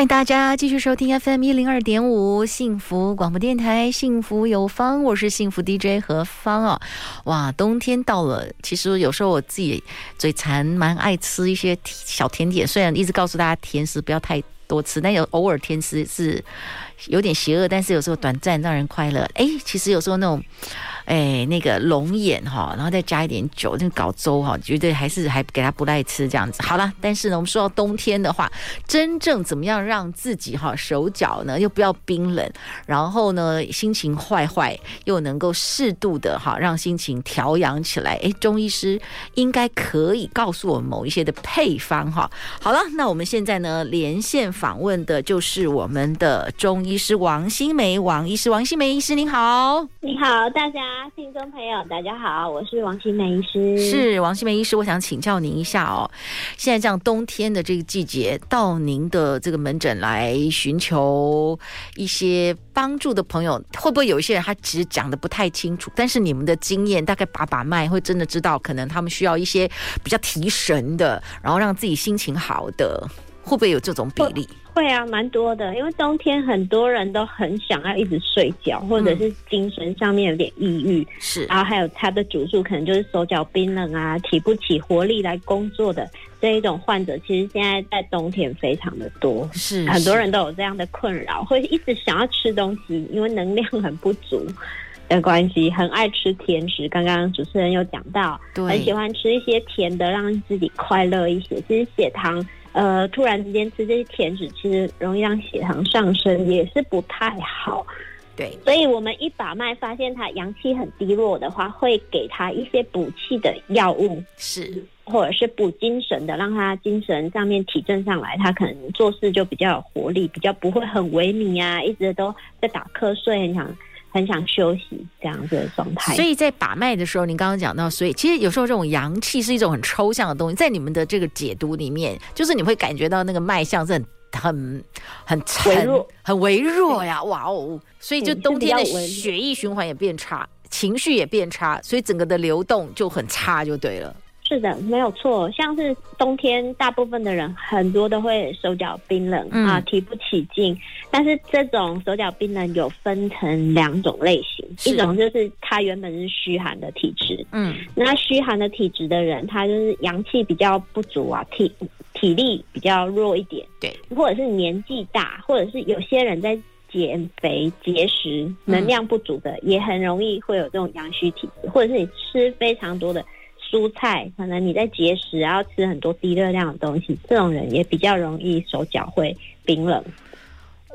欢迎大家继续收听 FM 一零二点五幸福广播电台，幸福有方，我是幸福 DJ 何芳哦。哇，冬天到了，其实有时候我自己嘴馋，蛮爱吃一些小甜点。虽然一直告诉大家甜食不要太多吃，但有偶尔甜食是有点邪恶，但是有时候短暂让人快乐。哎，其实有时候那种。哎，那个龙眼哈，然后再加一点酒，那个搞粥哈，绝对还是还给他不赖吃这样子。好了，但是呢，我们说到冬天的话，真正怎么样让自己哈手脚呢又不要冰冷，然后呢心情坏坏又能够适度的哈让心情调养起来？哎，中医师应该可以告诉我们某一些的配方哈。好了，那我们现在呢连线访问的就是我们的中医师王新梅王医师，王新梅医师您好，你好，大家。啊听众朋友，大家好，我是王新梅医师。是王新梅医师，我想请教您一下哦。现在这样冬天的这个季节，到您的这个门诊来寻求一些帮助的朋友，会不会有一些人他其实讲得不太清楚？但是你们的经验大概把把脉，会真的知道可能他们需要一些比较提神的，然后让自己心情好的，会不会有这种比例？会啊，蛮多的，因为冬天很多人都很想要一直睡觉，或者是精神上面有点抑郁，是、嗯，然后还有他的主诉可能就是手脚冰冷啊，提不起活力来工作的这一种患者，其实现在在冬天非常的多，是，很多人都有这样的困扰，会一直想要吃东西，因为能量很不足的关系，很爱吃甜食。刚刚主持人有讲到，对，很喜欢吃一些甜的，让自己快乐一些。其实血糖。呃，突然之间吃这些甜食，其实容易让血糖上升，也是不太好。对，所以我们一把脉发现他阳气很低落的话，会给他一些补气的药物，是，或者是补精神的，让他精神上面提振上来，他可能做事就比较有活力，比较不会很萎靡啊，一直都在打瞌睡，很想。很想休息这样子的状态，所以在把脉的时候，您刚刚讲到，所以其实有时候这种阳气是一种很抽象的东西，在你们的这个解读里面，就是你会感觉到那个脉象是很很很沉、微弱很微弱呀，哇哦！所以就冬天的血液循环也变差，情绪也变差，所以整个的流动就很差，就对了。是的，没有错。像是冬天，大部分的人很多都会手脚冰冷、嗯、啊，提不起劲。但是这种手脚冰冷有分成两种类型，一种就是他原本是虚寒的体质，嗯，那虚寒的体质的人，他就是阳气比较不足啊，体体力比较弱一点，对，或者是年纪大，或者是有些人在减肥节食，能量不足的，嗯、也很容易会有这种阳虚体质，或者是你吃非常多的。蔬菜，可能你在节食，然后吃很多低热量的东西，这种人也比较容易手脚会冰冷。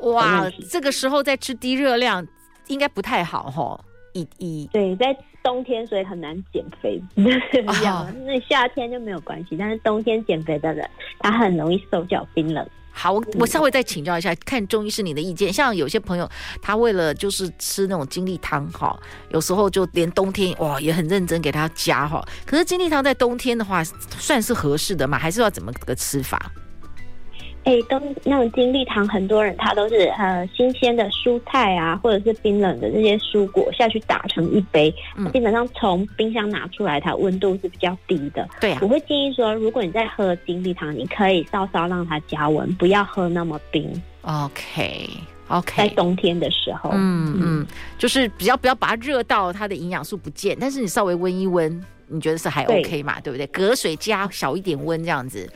哇，这个时候在吃低热量，应该不太好哈。一一对，在冬天所以很难减肥，哦、那夏天就没有关系，但是冬天减肥的人，他很容易手脚冰冷。好，我我稍微再请教一下，看中医是你的意见。像有些朋友，他为了就是吃那种精力汤哈，有时候就连冬天哇也很认真给他加哈。可是精力汤在冬天的话，算是合适的吗？还是要怎么个吃法？哎、都，那种精力汤，很多人他都是呃新鲜的蔬菜啊，或者是冰冷的这些蔬果下去打成一杯，嗯、基本上从冰箱拿出来，它温度是比较低的。对啊，我会建议说，如果你在喝精力汤，你可以稍稍让它加温，不要喝那么冰。OK OK，在冬天的时候，嗯嗯，就是比较不要把它热到它的营养素不见，但是你稍微温一温，你觉得是还 OK 嘛？对，对不对？隔水加小一点温这样子。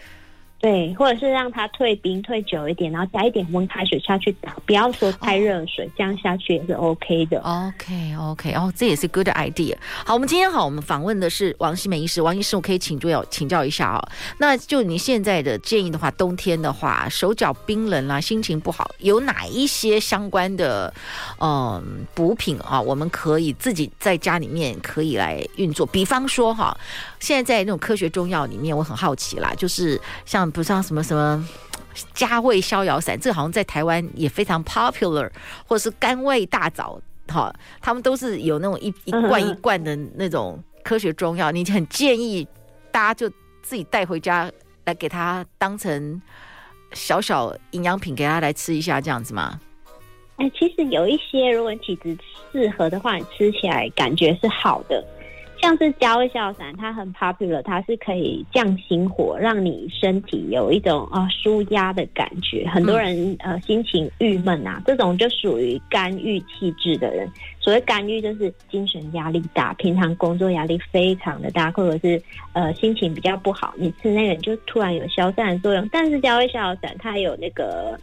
对，或者是让它退冰退久一点，然后加一点温开水下去打，不要说太热水，哦、这样下去也是 OK 的。OK OK，哦，这也是 good idea。好，我们今天好，我们访问的是王希美医师。王医师，我可以请教请教一下啊、哦？那就你现在的建议的话，冬天的话，手脚冰冷啊，心情不好，有哪一些相关的嗯补品啊？我们可以自己在家里面可以来运作。比方说哈，现在在那种科学中药里面，我很好奇啦，就是像。不像什么什么加味逍遥散，这个好像在台湾也非常 popular，或者是甘味大枣，哈，他们都是有那种一一罐一罐的那种科学中药，你很建议大家就自己带回家来给他当成小小营养品给他来吃一下，这样子吗？哎，其实有一些，如果体质适合的话，你吃起来感觉是好的。像是加味逍遥散，它很 popular，它是可以降心火，让你身体有一种啊舒压的感觉。很多人呃心情郁闷啊，这种就属于肝郁气滞的人。所谓肝郁，就是精神压力大，平常工作压力非常的大，或者是呃心情比较不好，你吃那个就突然有消散的作用。但是加味逍遥散它有那个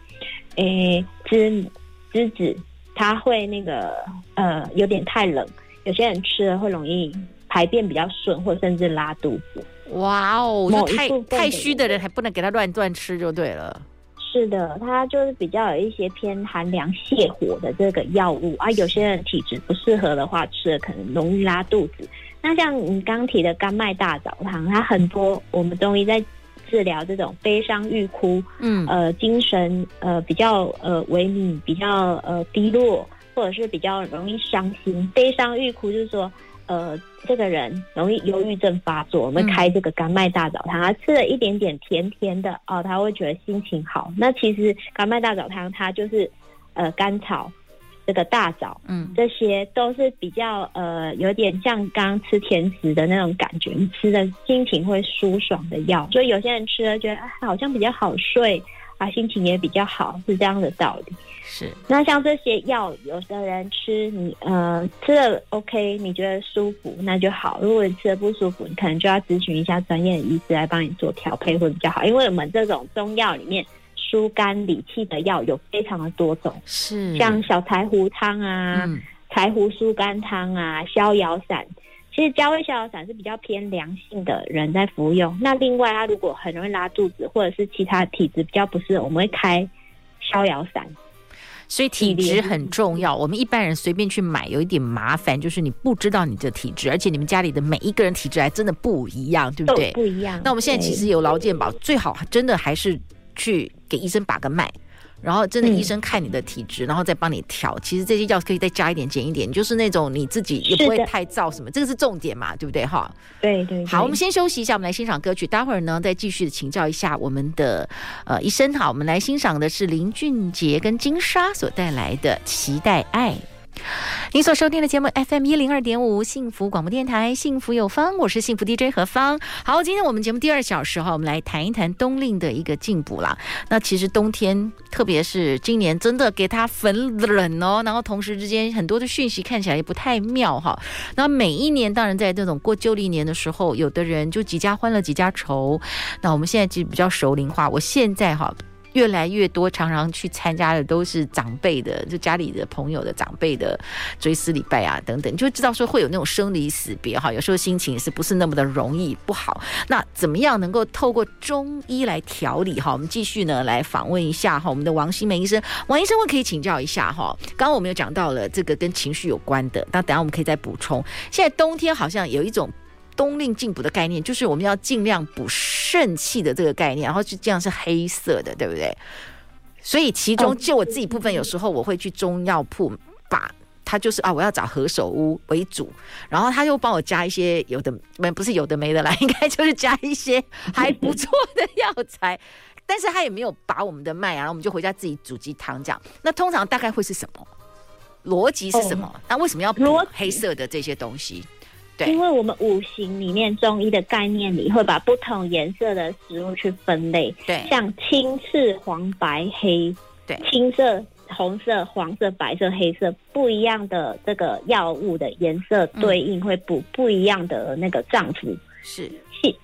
诶栀栀子，它会那个呃有点太冷，有些人吃了会容易。排便比较顺，或甚至拉肚子。哇哦，太太虚的人还不能给他乱乱吃就对了。是的，它就是比较有一些偏寒凉泻火的这个药物啊。有些人体质不适合的话，吃了可能容易拉肚子。那像你刚提的甘麦大枣汤，它很多我们中医在治疗这种悲伤欲哭，嗯，呃，精神呃比较呃萎靡，比较呃低落，或者是比较容易伤心。悲伤欲哭就是说。呃，这个人容易忧郁症发作，我们开这个甘麦大枣汤，他吃了一点点甜甜的哦，他会觉得心情好。那其实甘麦大枣汤它就是呃甘草，这个大枣，嗯，这些都是比较呃有点像刚刚吃甜食的那种感觉，你吃的心情会舒爽的药。所以有些人吃了觉得啊，好像比较好睡。啊，心情也比较好，是这样的道理。是，那像这些药，有的人吃你呃吃了 OK，你觉得舒服那就好。如果你吃了不舒服，你可能就要咨询一下专业的医师来帮你做调配会比较好。因为我们这种中药里面疏肝理气的药有非常的多种，是像小柴胡汤啊、嗯、柴胡疏肝汤啊、逍遥散。其实加味逍遥散是比较偏凉性的人在服用。那另外，他如果很容易拉肚子，或者是其他体质比较不适，我们会开逍遥散。所以体质很重要。我们一般人随便去买有一点麻烦，就是你不知道你的体质，而且你们家里的每一个人体质还真的不一样，对不对？不一样。那我们现在其实有劳健保，最好真的还是去给医生把个脉。然后真的医生看你的体质，嗯、然后再帮你调。其实这些药可以再加一点减一点，就是那种你自己也不会太燥什么，这个是重点嘛，对不对哈？对，对对。好，我们先休息一下，我们来欣赏歌曲。待会儿呢，再继续的请教一下我们的呃医生。好，我们来欣赏的是林俊杰跟金莎所带来的《期待爱》。您所收听的节目 FM 一零二点五幸福广播电台，幸福有方，我是幸福 DJ 何芳。好，今天我们节目第二小时哈，我们来谈一谈冬令的一个进补啦。那其实冬天，特别是今年，真的给它粉冷哦。然后同时之间，很多的讯息看起来也不太妙哈。那每一年，当然在这种过旧历年的时候，有的人就几家欢乐几家愁。那我们现在其实比较熟龄化，我现在哈。越来越多，常常去参加的都是长辈的，就家里的朋友的长辈的追思礼拜啊等等，就知道说会有那种生离死别哈，有时候心情是不是那么的容易不好？那怎么样能够透过中医来调理哈？我们继续呢来访问一下哈，我们的王新梅医生，王医生，我可以请教一下哈。刚刚我们有讲到了这个跟情绪有关的，那等下我们可以再补充。现在冬天好像有一种。冬令进补的概念，就是我们要尽量补肾气的这个概念，然后就这样是黑色的，对不对？所以其中就我自己部分，有时候我会去中药铺，把它就是啊，我要找何首乌为主，然后他又帮我加一些有的没不是有的没的啦，应该就是加一些还不错的药材，但是他也没有把我们的脉啊，然后我们就回家自己煮鸡汤这样。那通常大概会是什么？逻辑是什么？哦、那为什么要补黑色的这些东西？因为我们五行里面中医的概念里会把不同颜色的食物去分类，对，像青、赤、黄、白、黑，对，青色、红色、黄色、白色、黑色，不一样的这个药物的颜色对应会补不一样的那个脏腑，是。青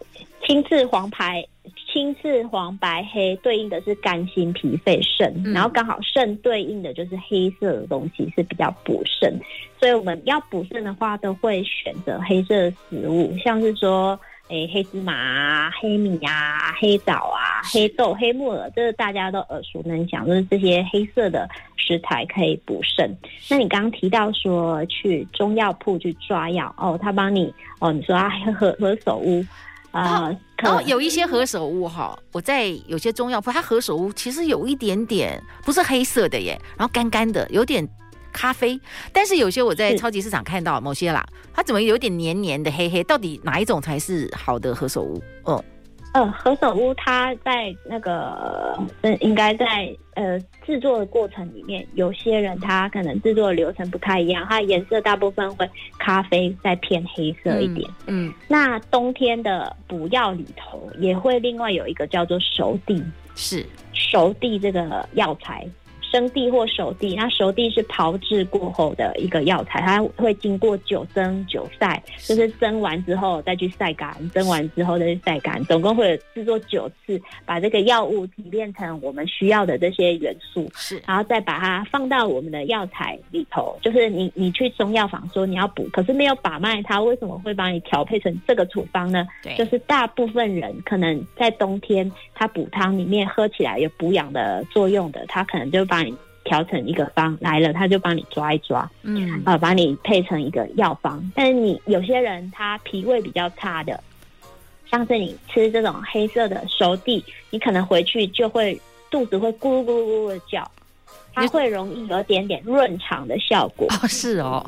青赤黄白。青、赤、黄、白、黑对应的是肝、心、脾、肺、肾，然后刚好肾对应的就是黑色的东西是比较补肾，所以我们要补肾的话，都会选择黑色的食物，像是说，诶，黑芝麻啊、黑米啊、黑枣啊、黑豆、黑木耳，这是大家都耳熟能详，就是这些黑色的食材可以补肾。那你刚刚提到说去中药铺去抓药哦，他帮你哦，你说啊，何何首乌。啊，然后有一些何首乌哈，我在有些中药铺，它何首乌其实有一点点不是黑色的耶，然后干干的，有点咖啡。但是有些我在超级市场看到某些啦，它怎么有点黏黏的黑黑？到底哪一种才是好的何首乌？哦。呃，何首乌它在那个，嗯，应该在呃制作的过程里面，有些人他可能制作的流程不太一样，它颜色大部分会咖啡再偏黑色一点。嗯，嗯，那冬天的补药里头也会另外有一个叫做熟地，是熟地这个药材。生地或熟地，那熟地是炮制过后的一个药材，它会经过九蒸九晒，就是蒸完之后再去晒干，蒸完之后再去晒干，总共会有制作九次，把这个药物提炼成我们需要的这些元素，是，然后再把它放到我们的药材里头。就是你你去中药房说你要补，可是没有把脉，它为什么会帮你调配成这个处方呢？对，就是大部分人可能在冬天，他补汤里面喝起来有补养的作用的，他可能就把调成一个方来了，他就帮你抓一抓，嗯，啊、呃，把你配成一个药方。但是你有些人他脾胃比较差的，像是你吃这种黑色的熟地，你可能回去就会肚子会咕噜咕噜咕噜的叫，它会容易有点点润肠的效果。哦，是哦，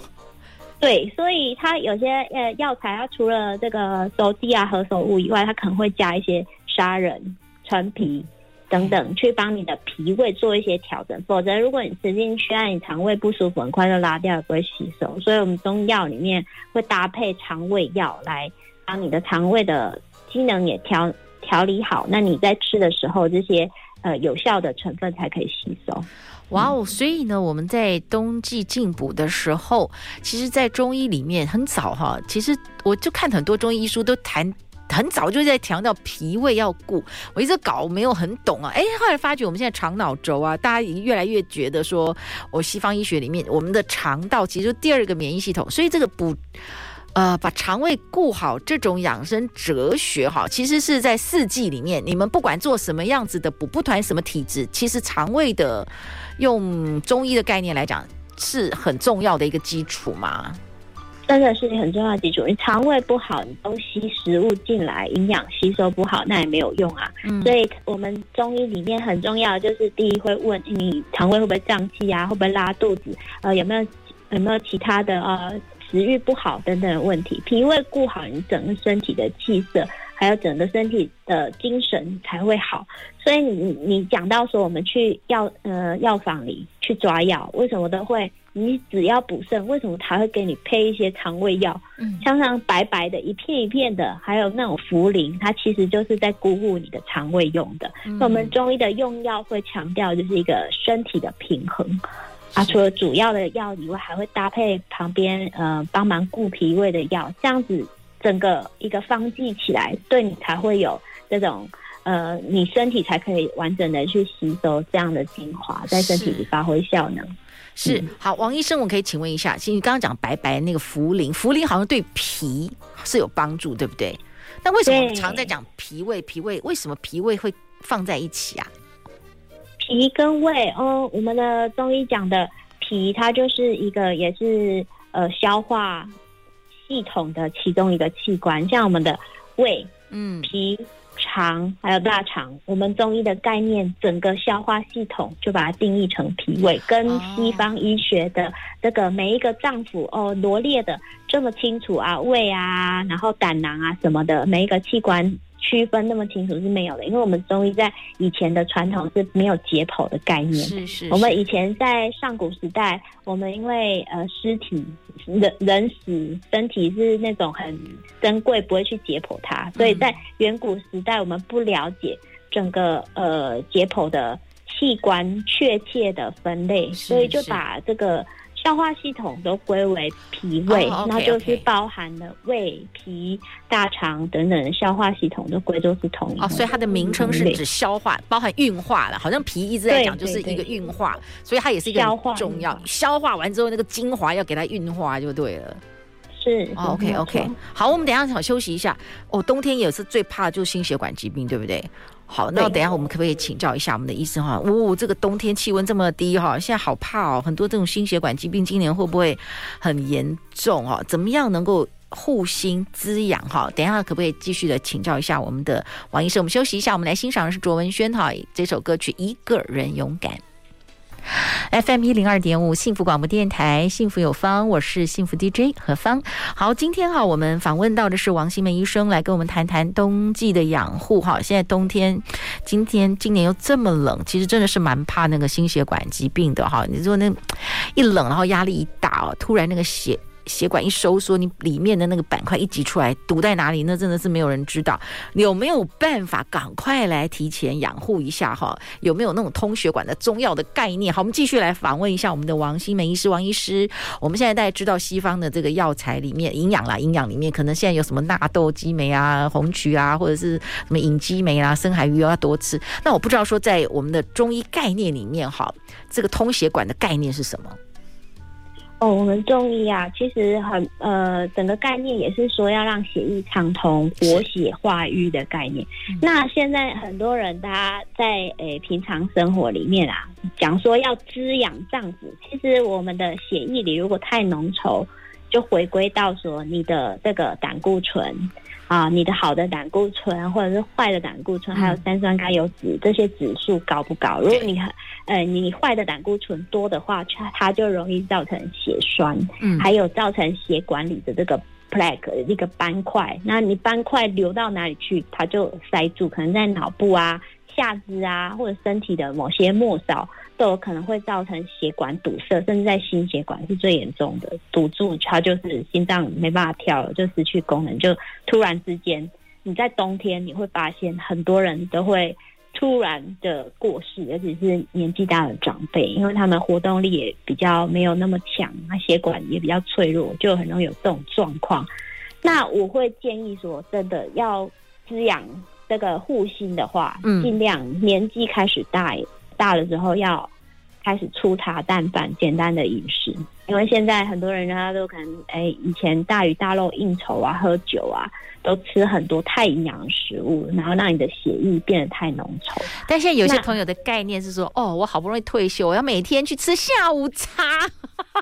对，所以它有些呃药材，它除了这个熟地啊、何首乌以外，它可能会加一些砂仁、陈皮。等等，去帮你的脾胃做一些调整，否则如果你吃进去，让你肠胃不舒服，很快就拉掉，也不会吸收。所以，我们中药里面会搭配肠胃药来帮你的肠胃的机能也调调理好。那你在吃的时候，这些呃有效的成分才可以吸收。哇哦！所以呢，我们在冬季进补的时候，其实，在中医里面很早哈，其实我就看很多中医书都谈。很早就在强调脾胃要顾，我一直搞没有很懂啊，哎，后来发觉我们现在肠脑轴啊，大家已经越来越觉得说，我西方医学里面我们的肠道其实就第二个免疫系统，所以这个补，呃，把肠胃顾好这种养生哲学哈，其实是在四季里面，你们不管做什么样子的补，不谈什么体质，其实肠胃的用中医的概念来讲是很重要的一个基础嘛。真的是很重要的基础。你肠胃不好，你东西食物进来，营养吸收不好，那也没有用啊。嗯、所以，我们中医里面很重要的就是，第一会问你肠胃会不会胀气啊，会不会拉肚子，呃，有没有有没有其他的呃食欲不好等等的问题。脾胃顾好，你整个身体的气色，还有整个身体的精神才会好。所以你，你你讲到说，我们去药呃药房里去抓药，为什么都会？你只要补肾，为什么他会给你配一些肠胃药？嗯，像像白白的一片一片的，还有那种茯苓，它其实就是在鼓舞你的肠胃用的。嗯、那我们中医的用药会强调就是一个身体的平衡啊，除了主要的药以外，还会搭配旁边呃帮忙固脾胃的药，这样子整个一个方剂起来，对你才会有这种呃，你身体才可以完整的去吸收这样的精华，在身体里发挥效能。是好，王医生，我可以请问一下，其实你刚刚讲白白那个茯苓，茯苓好像对脾是有帮助，对不对？那为什么我们常在讲脾胃？脾胃为什么脾胃会放在一起啊？脾跟胃，哦，我们的中医讲的脾，它就是一个也是呃消化系统的其中一个器官，像我们的胃，嗯，脾。肠还有大肠，我们中医的概念，整个消化系统就把它定义成脾胃，跟西方医学的这个每一个脏腑哦罗列的这么清楚啊，胃啊，然后胆囊啊什么的，每一个器官。区分那么清楚是没有的，因为我们中医在以前的传统是没有解剖的概念。是是，是。我们以前在上古时代，我们因为呃尸体人人死，身体是那种很珍贵，不会去解剖它，所以在远古时代，我们不了解整个呃解剖的器官确切的分类，所以就把这个。消化系统都归为脾胃，那、oh, okay, okay. 就是包含了胃、脾、大肠等等的消化系统都归都是同一。哦，所以它的名称是指消化，包含运化了。好像脾一直在讲就是一个运化，所以它也是一个重要。消化完之后，那个精华要给它运化就对了。是、哦、OK OK，好，我们等一下想休息一下。哦，冬天也是最怕就是心血管疾病，对不对？好，那等一下我们可不可以请教一下我们的医生哈？哦，这个冬天气温这么低哈，现在好怕哦，很多这种心血管疾病今年会不会很严重哦？怎么样能够护心滋养哈。等一下可不可以继续的请教一下我们的王医生？我们休息一下，我们来欣赏的是卓文萱哈这首歌曲《一个人勇敢》。FM 一零二点五，幸福广播电台，幸福有方，我是幸福 DJ 何芳。好，今天哈，我们访问到的是王新梅医生，来跟我们谈谈冬季的养护哈。现在冬天，今天今年又这么冷，其实真的是蛮怕那个心血管疾病的哈。你说那一冷，然后压力一大哦，突然那个血。血管一收缩，你里面的那个板块一挤出来，堵在哪里？那真的是没有人知道。有没有办法赶快来提前养护一下哈？有没有那种通血管的中药的概念？好，我们继续来访问一下我们的王新梅医师。王医师，我们现在大家知道西方的这个药材里面营养啦，营养里面可能现在有什么纳豆激酶啊、红曲啊，或者是什么隐激酶啊、深海鱼要多吃。那我不知道说在我们的中医概念里面哈，这个通血管的概念是什么？哦，我们中医啊，其实很呃，整个概念也是说要让血液畅通、活血化瘀的概念。那现在很多人他在诶平常生活里面啊，讲说要滋养脏腑，其实我们的血液里如果太浓稠，就回归到说你的这个胆固醇。啊，你的好的胆固醇或者是坏的胆固醇，还有三酸甘油酯这些指数高不高？如果你很呃你坏的胆固醇多的话，它它就容易造成血栓，嗯，还有造成血管里的这个 plaque 一个斑块。那你斑块流到哪里去，它就塞住，可能在脑部啊、下肢啊，或者身体的某些末梢。都有可能会造成血管堵塞，甚至在心血管是最严重的，堵住它就是心脏没办法跳了，就失去功能，就突然之间，你在冬天你会发现很多人都会突然的过世，尤其是年纪大的长辈，因为他们活动力也比较没有那么强，那血管也比较脆弱，就很容易有这种状况。那我会建议说，真的要滋养这个护心的话，嗯，尽量年纪开始大。大了之后要开始粗茶淡饭，简单的饮食，因为现在很多人他都可能哎，以前大鱼大肉应酬啊，喝酒啊，都吃很多太营养的食物，然后让你的血液变得太浓稠。但现在有些朋友的概念是说，哦，我好不容易退休，我要每天去吃下午茶，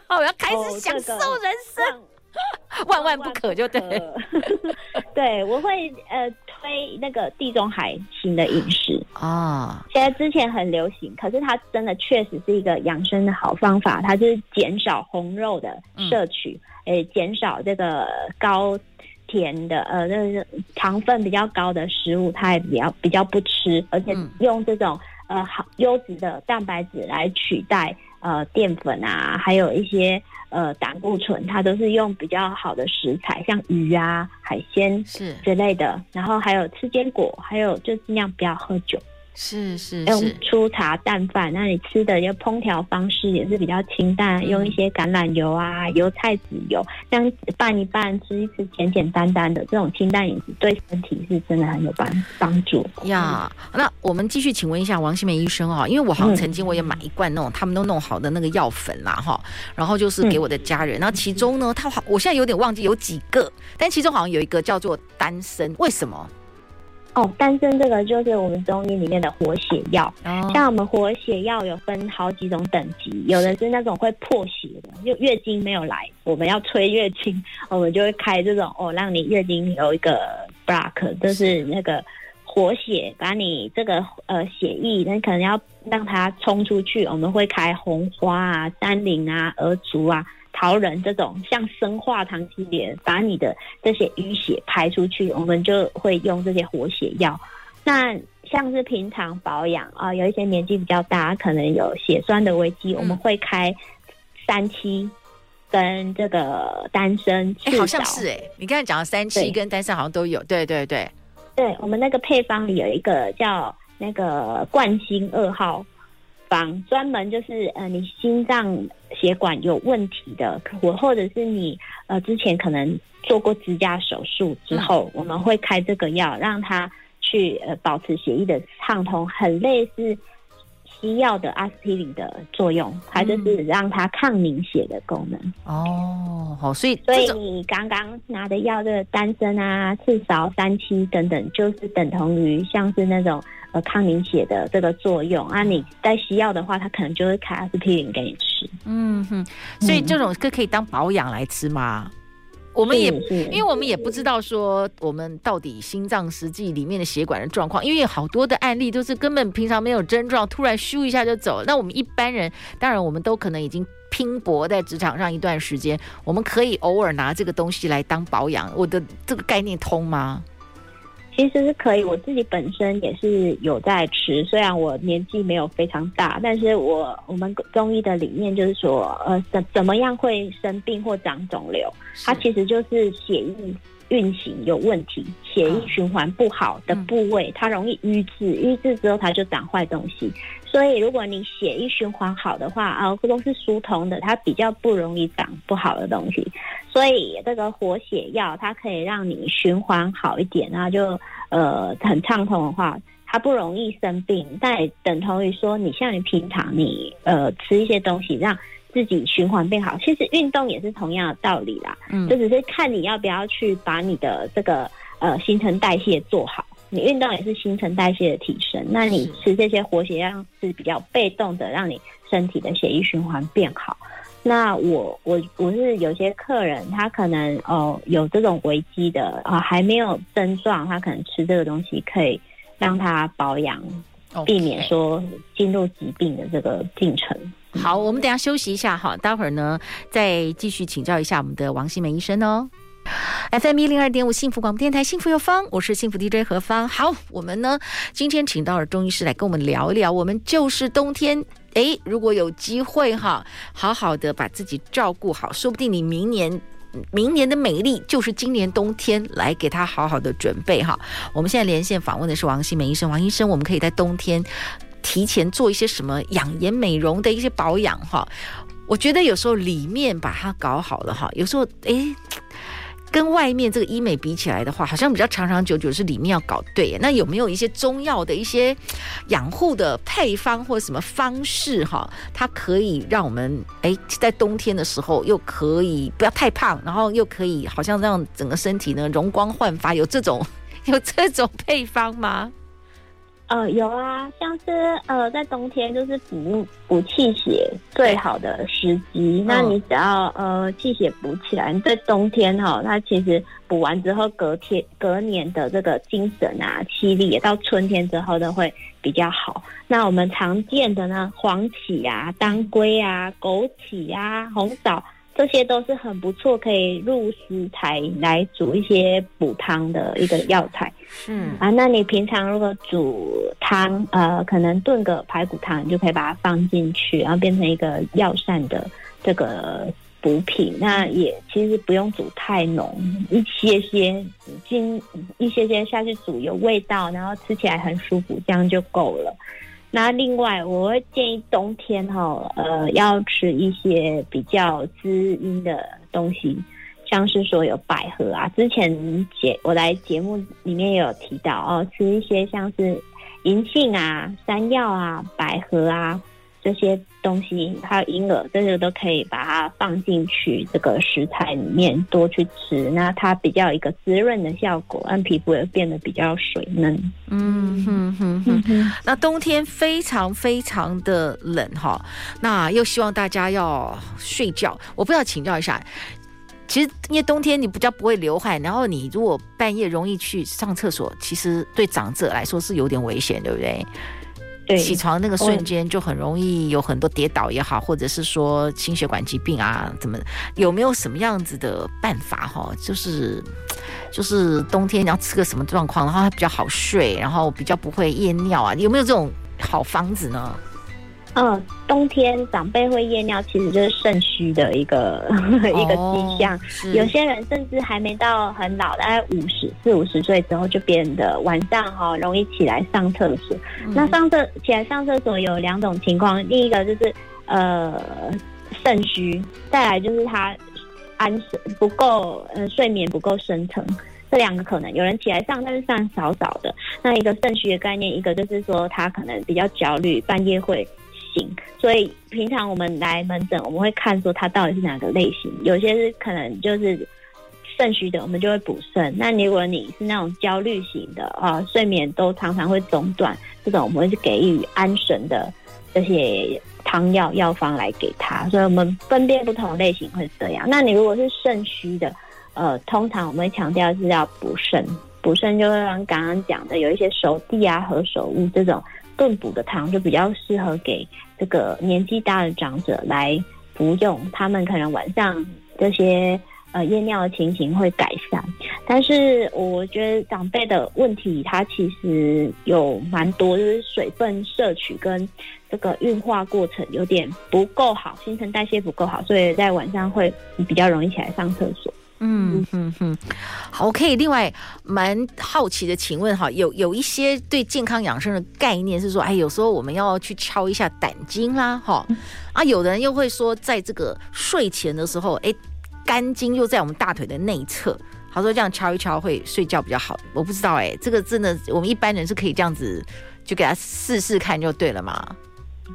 我要开始享受人生。哦 万万不可，就对。对，我会呃推那个地中海型的饮食啊。现在之前很流行，可是它真的确实是一个养生的好方法。它就是减少红肉的摄取，诶，减少这个高甜的呃，那是糖分比较高的食物，它也比较比较不吃，而且用这种呃好优质的蛋白质来取代呃淀粉啊，还有一些。呃，胆固醇它都是用比较好的食材，像鱼啊、海鲜是之类的，然后还有吃坚果，还有就尽量不要喝酒。是是，用粗茶淡饭，那你吃的要烹调方式也是比较清淡，嗯、用一些橄榄油啊、油菜籽油，这样拌一拌，吃一吃，简简单单的这种清淡饮食，对身体是真的很有帮帮助呀。那我们继续请问一下王新梅医生啊，因为我好像曾经我也买一罐那种、嗯、他们都弄好的那个药粉啦哈，然后就是给我的家人，然后其中呢，他好，我现在有点忘记有几个，但其中好像有一个叫做丹参，为什么？哦，丹参这个就是我们中医里面的活血药。哦，像我们活血药有分好几种等级，有的是那种会破血的，就月经没有来，我们要催月经，我们就会开这种哦，让你月经有一个 block，就是那个活血，把你这个呃血液，那可能要让它冲出去，我们会开红花啊、丹苓啊、鹅竹啊。桃仁这种像生化糖系列，把你的这些淤血排出去，我们就会用这些活血药。那像是平常保养啊，有一些年纪比较大，可能有血栓的危机，嗯、我们会开三七跟这个丹参。哎、欸，好像是哎、欸，你刚才讲的三七跟丹参好像都有。对对对，对我们那个配方里有一个叫那个冠心二号。专门就是呃，你心脏血管有问题的，或或者是你呃之前可能做过支架手术之后，嗯、我们会开这个药，让它去呃保持血液的畅通，很类似西药的阿司匹林的作用，它就是让它抗凝血的功能。哦，好，所以所以你刚刚拿的药，这个丹参啊、赤芍、三七等等，就是等同于像是那种。呃，抗凝血的这个作用啊，你在西药的话，它可能就会开阿司匹林给你吃。嗯哼，所以这种可可以当保养来吃吗？我们也因为我们也不知道说我们到底心脏实际里面的血管的状况，因为有好多的案例都是根本平常没有症状，突然咻一下就走了。那我们一般人，当然我们都可能已经拼搏在职场上一段时间，我们可以偶尔拿这个东西来当保养。我的这个概念通吗？其实是可以，我自己本身也是有在吃，虽然我年纪没有非常大，但是我我们中医的理念就是说，呃，怎怎么样会生病或长肿瘤，它其实就是血液运行有问题，血液循环不好的部位，它容易瘀滞，瘀滞之后它就长坏东西。所以如果你血液循环好的话，啊，都是疏通的，它比较不容易长不好的东西。所以这个活血药，它可以让你循环好一点，然后就呃很畅通的话，它不容易生病。但也等同于说，你像你平常你呃吃一些东西，让自己循环变好。其实运动也是同样的道理啦，嗯，这只是看你要不要去把你的这个呃新陈代谢做好。你运动也是新陈代谢的提升，那你吃这些活血药是比较被动的，让你身体的血液循环变好。那我我我是有些客人，他可能哦有这种危机的啊，还没有症状，他可能吃这个东西可以让他保养，避免说进入疾病的这个进程。好，我们等一下休息一下哈，待会儿呢再继续请教一下我们的王新梅医生哦。FM 一零二点五幸福广播电台，幸福有方，我是幸福 DJ 何芳。好，我们呢今天请到了中医师来跟我们聊一聊，我们就是冬天。诶，如果有机会哈，好好的把自己照顾好，说不定你明年，明年的美丽就是今年冬天，来给他好好的准备哈。我们现在连线访问的是王新梅医生，王医生，我们可以在冬天提前做一些什么养颜美容的一些保养哈？我觉得有时候里面把它搞好了哈，有时候诶。跟外面这个医美比起来的话，好像比较长长久久是里面要搞对。那有没有一些中药的一些养护的配方或什么方式哈？它可以让我们诶在冬天的时候又可以不要太胖，然后又可以好像让整个身体呢容光焕发，有这种 有这种配方吗？呃，有啊，像是呃，在冬天就是补补气血最好的时机。那你只要呃气血补起来，在冬天哈、哦，它其实补完之后，隔天隔年的这个精神啊、气力，也到春天之后呢会比较好。那我们常见的呢，黄芪啊、当归啊、枸杞啊、红枣。这些都是很不错，可以入食材来煮一些补汤的一个药材。嗯啊，那你平常如果煮汤，呃，可能炖个排骨汤，你就可以把它放进去，然后变成一个药膳的这个补品。那也其实不用煮太浓，一些些进一些些下去煮有味道，然后吃起来很舒服，这样就够了。那另外，我会建议冬天哈，呃，要吃一些比较滋阴的东西，像是说有百合啊。之前节我来节目里面也有提到哦，吃一些像是银杏啊、山药啊、百合啊。这些东西还有银耳，这些都可以把它放进去这个食材里面多去吃，那它比较有一个滋润的效果，让皮肤也变得比较水嫩。嗯哼哼哼，哼。那冬天非常非常的冷哈，那又希望大家要睡觉。我不要请教一下，其实因为冬天你比较不会流汗，然后你如果半夜容易去上厕所，其实对长者来说是有点危险，对不对？对，起床那个瞬间就很容易有很多跌倒也好，或者是说心血管疾病啊，怎么有没有什么样子的办法哈？就是就是冬天你要吃个什么状况，然后它比较好睡，然后比较不会夜尿啊？有没有这种好方子呢？嗯，冬天长辈会夜尿，其实就是肾虚的一个、哦、一个迹象。有些人甚至还没到很老，大概五十四五十岁之后，就变得晚上哈、哦、容易起来上厕所。嗯、那上厕起来上厕所有两种情况，第一个就是呃肾虚，再来就是他安神不够，呃睡眠不够深层，这两个可能有人起来上，但是上少少的。那一个肾虚的概念，一个就是说他可能比较焦虑，半夜会。所以平常我们来门诊，我们会看说他到底是哪个类型。有些是可能就是肾虚的，我们就会补肾。那如果你是那种焦虑型的啊，睡眠都常常会中断，这种我们会是给予安神的这些汤药药方来给他。所以我们分辨不同类型会这样。那你如果是肾虚的，呃，通常我们会强调是要补肾，补肾就会让刚刚讲的有一些熟地啊、何首乌这种炖补的汤，就比较适合给这个年纪大的长者来服用。他们可能晚上这些呃夜尿的情形会改善，但是我觉得长辈的问题，它其实有蛮多，就是水分摄取跟这个运化过程有点不够好，新陈代谢不够好，所以在晚上会比较容易起来上厕所。嗯哼哼，好，OK。另外，蛮好奇的，请问哈，有有一些对健康养生的概念是说，哎，有时候我们要去敲一下胆经啦，哈，啊，有的人又会说，在这个睡前的时候，哎，肝经又在我们大腿的内侧，他说这样敲一敲会睡觉比较好。我不知道，哎，这个真的，我们一般人是可以这样子就给他试试看就对了嘛？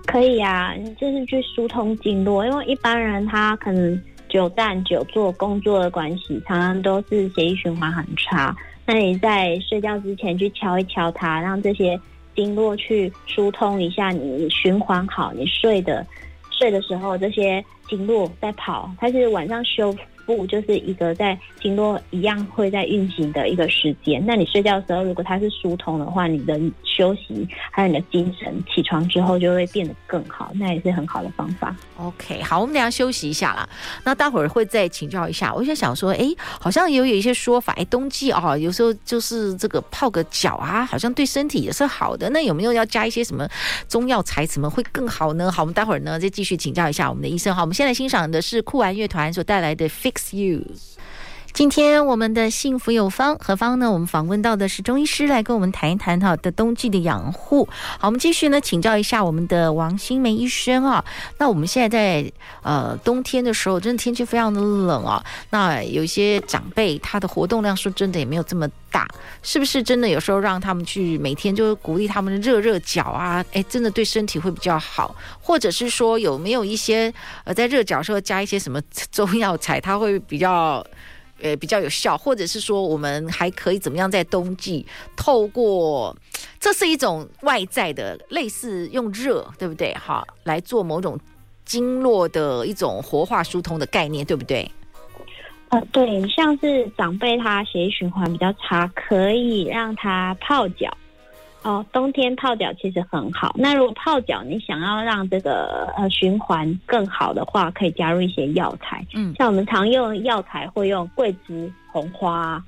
可以啊，就是去疏通经络，因为一般人他可能。久站久坐工作的关系，常常都是血液循环很差。那你在睡觉之前去敲一敲它，让这些经络去疏通一下，你循环好，你睡的睡的时候这些经络在跑，它是晚上修。不就是一个在经络一样会在运行的一个时间。那你睡觉的时候，如果它是疏通的话，你的休息还有你的精神，起床之后就会变得更好，那也是很好的方法。OK，好，我们等下休息一下啦。那待会儿会再请教一下。我就想说，哎，好像有有一些说法，哎，冬季哦，有时候就是这个泡个脚啊，好像对身体也是好的。那有没有要加一些什么中药材，怎么会更好呢？好，我们待会儿呢再继续请教一下我们的医生。好，我们现在欣赏的是酷玩乐团所带来的 Fix。Use. 今天我们的幸福有方何方呢？我们访问到的是中医师来跟我们谈一谈哈的冬季的养护。好，我们继续呢请教一下我们的王新梅医生啊。那我们现在在呃冬天的时候，真的天气非常的冷啊。那有一些长辈他的活动量说真的也没有这么大，是不是真的有时候让他们去每天就鼓励他们热热脚啊？哎，真的对身体会比较好。或者是说有没有一些呃在热脚时候加一些什么中药材，它会比较。呃，比较有效，或者是说，我们还可以怎么样在冬季透过，这是一种外在的，类似用热，对不对？哈，来做某种经络的一种活化疏通的概念，对不对？呃，对，像是长辈他血液循环比较差，可以让他泡脚。哦，冬天泡脚其实很好。那如果泡脚你想要让这个呃循环更好的话，可以加入一些药材。嗯，像我们常用药材会用桂枝、红花、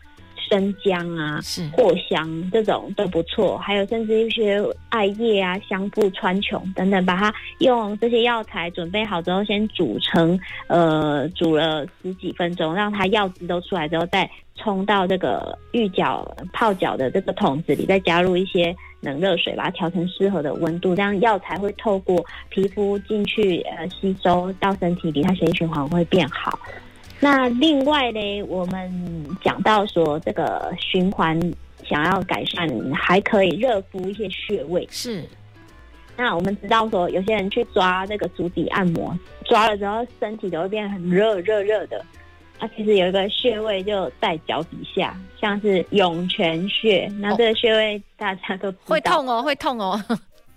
生姜啊、藿香这种都不错。还有甚至一些艾叶啊、香附、川穹等等，把它用这些药材准备好之后，先煮成呃煮了十几分钟，让它药汁都出来之后再。冲到这个浴脚泡脚的这个桶子里，再加入一些冷热水，把它调成适合的温度，这样药材会透过皮肤进去，呃，吸收到身体里，它血液循环会变好。那另外呢，我们讲到说这个循环想要改善，还可以热敷一些穴位。是。那我们知道说，有些人去抓那个足底按摩，抓了之后身体都会变很热热热的。它、啊、其实有一个穴位就在脚底下，像是涌泉穴。那这个穴位大家都会痛哦，会痛哦。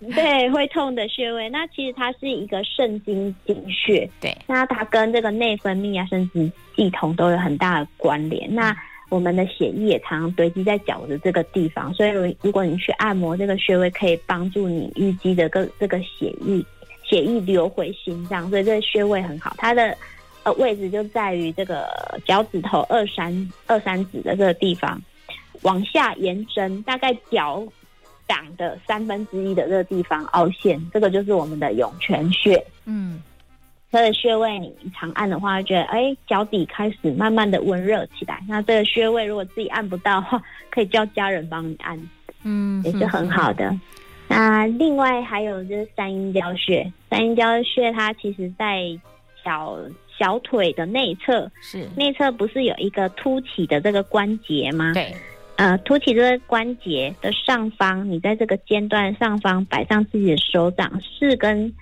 对，会痛的穴位。那其实它是一个肾经井穴。对，那它跟这个内分泌啊、生殖系统都有很大的关联。那我们的血液也常常堆积在脚的这个地方，所以如果你去按摩这个穴位，可以帮助你淤积的个这个血液血液流回心脏，所以这个穴位很好。它的。呃，位置就在于这个脚趾头二三二三指的这个地方，往下延伸，大概脚掌的三分之一的这个地方凹陷，这个就是我们的涌泉穴。嗯，它的穴位你常按的话，觉得哎，脚底开始慢慢的温热起来。那这个穴位如果自己按不到的话，可以叫家人帮你按，嗯，也是很好的。那另外还有就是三阴交穴，三阴交穴它其实在脚。小腿的内侧是内侧，不是有一个凸起的这个关节吗？对，呃，凸起这个关节的上方，你在这个尖端上方摆上自己的手掌四根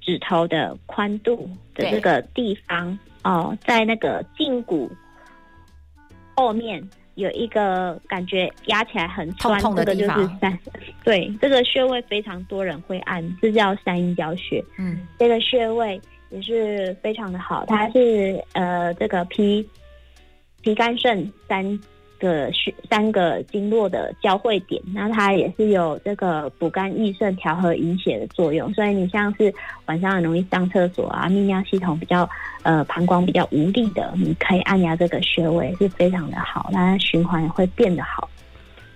指头的宽度的这个地方哦，在那个胫骨后面有一个感觉压起来很酸，痛痛的地方，这个就是三，对，这个穴位非常多人会按，这叫三阴交穴。嗯，这个穴位。也是非常的好，它是呃这个脾脾肝肾三个穴三个经络的交汇点，那它也是有这个补肝益肾、调和营血的作用。所以你像是晚上很容易上厕所啊，泌尿系统比较呃膀胱比较无力的，你可以按压这个穴位是非常的好，那循环也会变得好。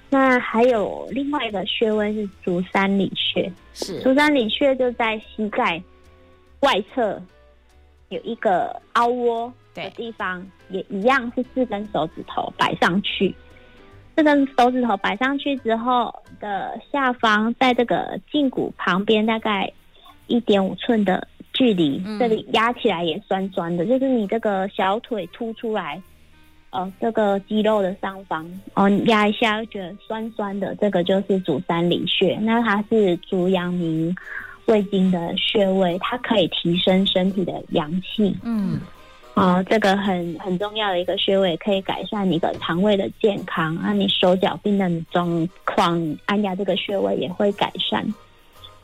那还有另外一个穴位是足三里穴，是足三里穴就在膝盖外侧有一个凹窝的地方，也一样是四根手指头摆上去。四根手指头摆上去之后的下方，在这个胫骨旁边大概一点五寸的距离，这里压起来也酸酸的，就是你这个小腿凸出来。哦，这个肌肉的上方，哦，你压一下就觉得酸酸的，这个就是足三里穴。那它是足阳明胃经的穴位，它可以提升身体的阳气。嗯，哦，这个很很重要的一个穴位，可以改善你的肠胃的健康。啊，你手脚冰冷的状况，按压这个穴位也会改善。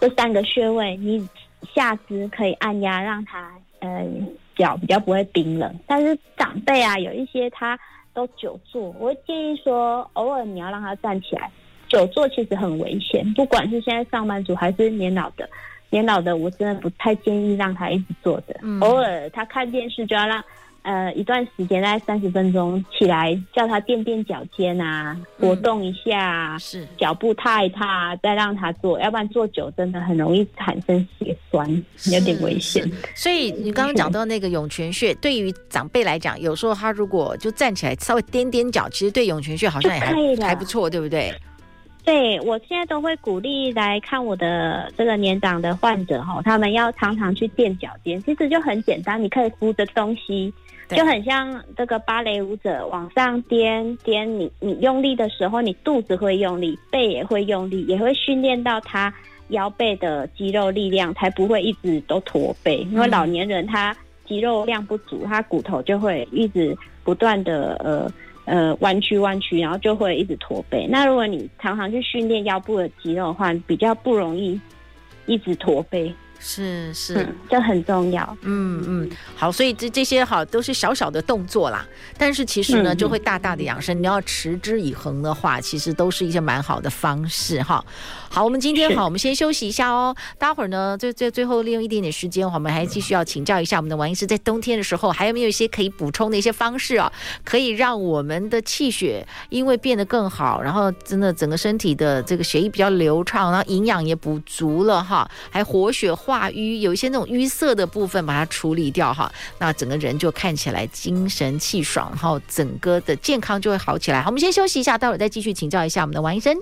这三个穴位，你下肢可以按压，让它，嗯。脚比较不会冰冷，但是长辈啊，有一些他都久坐，我会建议说，偶尔你要让他站起来。久坐其实很危险，不管是现在上班族还是年老的，年老的我真的不太建议让他一直坐着。嗯、偶尔他看电视就要让。呃，一段时间大概三十分钟，起来叫他垫垫脚尖啊，活动一下，嗯、是脚步踏一踏，再让他坐，要不然坐久真的很容易产生血栓，有点危险。所以你刚刚讲到那个涌泉穴，对于长辈来讲，有时候他如果就站起来稍微踮踮脚，其实对涌泉穴好像也还还不错，对不对？对，我现在都会鼓励来看我的这个年长的患者哈，他们要常常去垫脚尖，其实就很简单，你可以扶着东西。就很像这个芭蕾舞者往上颠颠，你你用力的时候，你肚子会用力，背也会用力，也会训练到他腰背的肌肉力量，才不会一直都驼背。因为老年人他肌肉量不足，他骨头就会一直不断的呃呃弯曲弯曲，然后就会一直驼背。那如果你常常去训练腰部的肌肉的话，比较不容易一直驼背。是是、嗯，这很重要。嗯嗯，好，所以这这些好都是小小的动作啦，但是其实呢，嗯、就会大大的养生。你要持之以恒的话，其实都是一些蛮好的方式哈。好，我们今天好，我们先休息一下哦。待会儿呢，最最最后利用一点点时间，我们还继续要请教一下我们的王医师，在冬天的时候还有没有一些可以补充的一些方式啊，可以让我们的气血因为变得更好，然后真的整个身体的这个血液比较流畅，然后营养也补足了哈，还活血化瘀，有一些那种淤塞的部分把它处理掉哈，那整个人就看起来精神气爽，然后整个的健康就会好起来。好，我们先休息一下，待会儿再继续请教一下我们的王医生。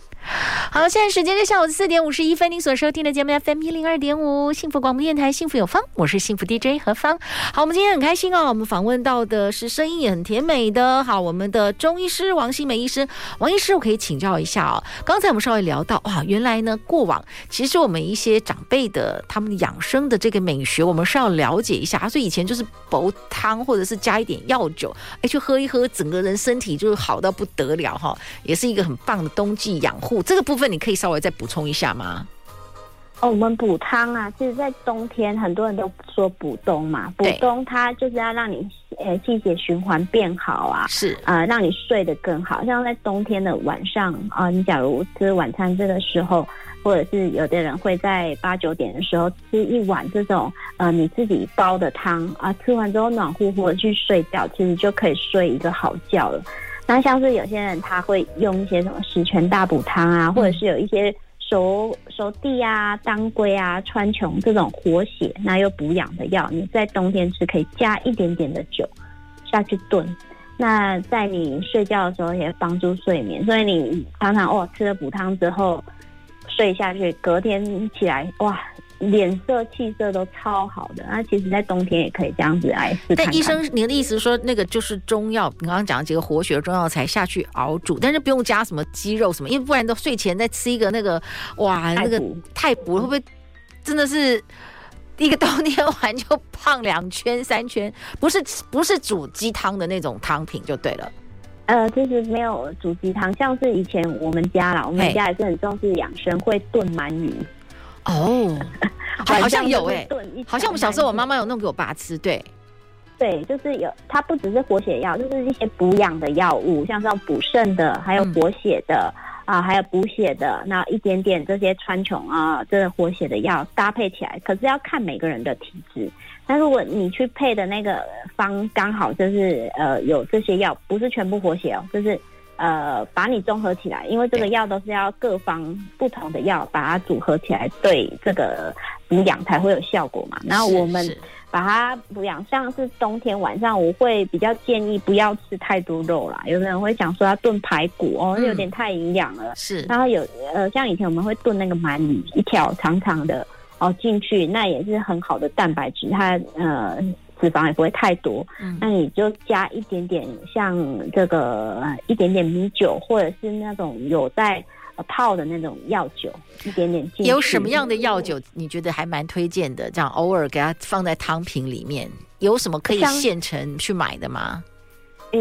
好，现在时间就下午四点五十一分，您所收听的节目 FM 一零二点五，幸福广播电台，幸福有方，我是幸福 DJ 何芳。好，我们今天很开心哦，我们访问到的是声音也很甜美的，好，我们的中医师王新梅医师。王医师，我可以请教一下哦，刚才我们稍微聊到，哇，原来呢，过往其实我们一些长辈的他们养生的这个美学，我们是要了解一下，所以以前就是煲汤或者是加一点药酒，哎，去喝一喝，整个人身体就是好到不得了哈，也是一个很棒的冬季养护。这个部分你可以稍微再补充一下吗？哦，我们补汤啊，其实，在冬天很多人都说补冬嘛，补冬它就是要让你呃气血循环变好啊，是啊、呃，让你睡得更好。像在冬天的晚上啊、呃，你假如吃晚餐这个时候，或者是有的人会在八九点的时候吃一碗这种呃你自己煲的汤啊、呃，吃完之后暖乎乎的去睡觉，其实就可以睡一个好觉了。那像是有些人他会用一些什么十全大补汤啊，或者是有一些熟熟地啊、当归啊、川穹这种活血那又补养的药，你在冬天吃可以加一点点的酒下去炖，那在你睡觉的时候也帮助睡眠。所以你常常哦吃了补汤之后睡下去，隔天起来哇。脸色气色都超好的，那其实，在冬天也可以这样子来试。但医生，您的意思是说，那个就是中药，你刚刚讲的几个活血的中药材下去熬煮，但是不用加什么鸡肉什么，因为不然都睡前再吃一个那个，哇，那个太补，会不会真的是一个冬天完就胖两圈三圈？不是，不是煮鸡汤的那种汤品就对了。呃，就是没有煮鸡汤，像是以前我们家啦，我们家也是很重视养生，会炖鳗鱼。哦，好像有哎、欸，好像我们小时候我妈妈有弄给我爸吃，对，对，就是有，它不只是活血药，就是一些补养的药物，像这种补肾的，还有活血的、嗯、啊，还有补血的，那一点点这些川穹啊，这个活血的药搭配起来，可是要看每个人的体质。那如果你去配的那个方刚好就是呃有这些药，不是全部活血哦，就是呃把你综合起来，因为这个药都是要各方不同的药把它组合起来，对这个补养才会有效果嘛。然后我们。把它补养，像是冬天晚上，我会比较建议不要吃太多肉啦。有的人会想说要炖排骨哦，有点太营养了。是，然后有呃，像以前我们会炖那个鳗鱼，一条长长的哦进去，那也是很好的蛋白质，它呃脂肪也不会太多。嗯，那你就加一点点像这个一点点米酒，或者是那种有在。泡的那种药酒，一点点进。有什么样的药酒你觉得还蛮推荐的？这样偶尔给它放在汤瓶里面，有什么可以现成去买的吗？呃，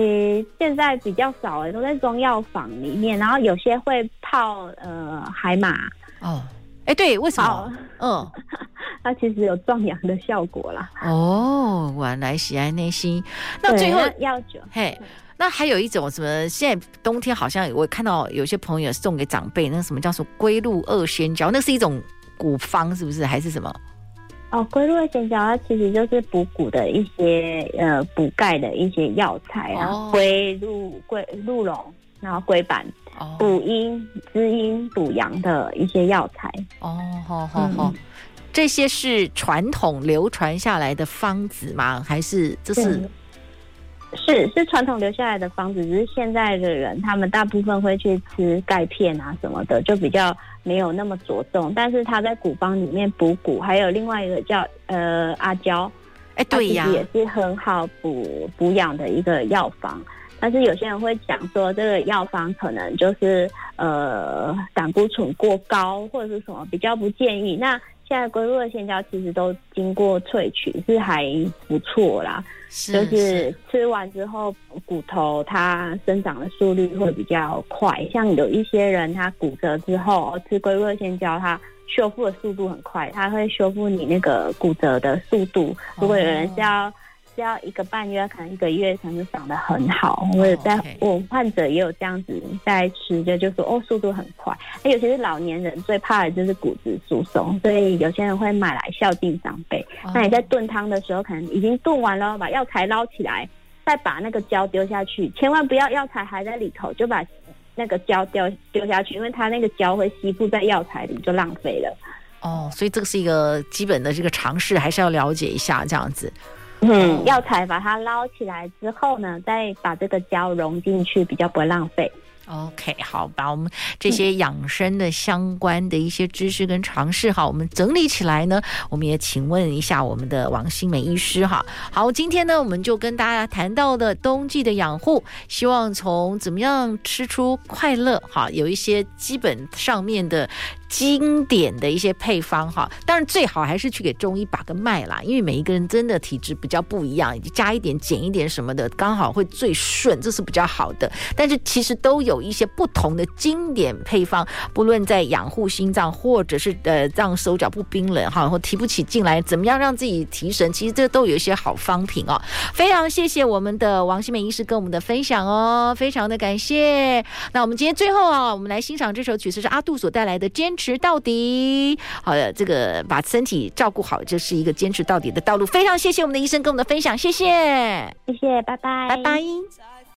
现在比较少哎，都在中药房里面，然后有些会泡呃海马哦，哎对，为什么？嗯，它其实有壮阳的效果啦。哦，晚来喜爱内心，那最后药酒嘿。那还有一种什么？现在冬天好像我看到有些朋友送给长辈，那什么叫做龟鹿二仙胶？那是一种古方，是不是？还是什么？哦，龟鹿二仙胶它其实就是补骨的一些呃补钙的一些药材啊，龟鹿龟鹿茸，然后龟板，补阴滋阴补阳的一些药材。哦，好好好，这些是传统流传下来的方子吗？还是这是？是是传统留下来的方子，只是现在的人他们大部分会去吃钙片啊什么的，就比较没有那么着重。但是他在古方里面补骨，还有另外一个叫呃阿胶，哎对呀，也是很好补补养的一个药方。但是有些人会讲说，这个药方可能就是呃胆固醇过高或者是什么，比较不建议。那现在龟鹿的线胶其实都经过萃取，是还不错啦。就是吃完之后，骨头它生长的速率会比较快。像有一些人他骨折之后吃龟鹿二仙胶，它修复的速度很快，它会修复你那个骨折的速度。如果有人是要。只要一个半月，可能一个月，才能就长得很好。我也在我患者也有这样子在吃就，就说哦，速度很快。那尤其是老年人最怕的就是骨质疏松，所以有些人会买来孝敬长辈。那你在炖汤的时候，可能已经炖完了，把药材捞起来，再把那个胶丢下去，千万不要药材还在里头就把那个胶丢丢下去，因为它那个胶会吸附在药材里，就浪费了。哦，所以这个是一个基本的这个常识，还是要了解一下这样子。嗯，药材把它捞起来之后呢，再把这个胶融进去，比较不会浪费。OK，好，把我们这些养生的相关的一些知识跟常识哈，我们整理起来呢，我们也请问一下我们的王新美医师哈。好，今天呢，我们就跟大家谈到的冬季的养护，希望从怎么样吃出快乐哈，有一些基本上面的。经典的一些配方哈，当然最好还是去给中医把个脉啦，因为每一个人真的体质比较不一样，加一点减一点什么的，刚好会最顺，这是比较好的。但是其实都有一些不同的经典配方，不论在养护心脏，或者是呃让手脚不冰冷哈，或提不起劲来，怎么样让自己提神，其实这都有一些好方品哦。非常谢谢我们的王新美医师跟我们的分享哦，非常的感谢。那我们今天最后啊，我们来欣赏这首曲子是阿杜所带来的《坚持》。持到底，好的，这个把身体照顾好，就是一个坚持到底的道路。非常谢谢我们的医生跟我们的分享，谢谢，谢谢，拜拜，拜拜。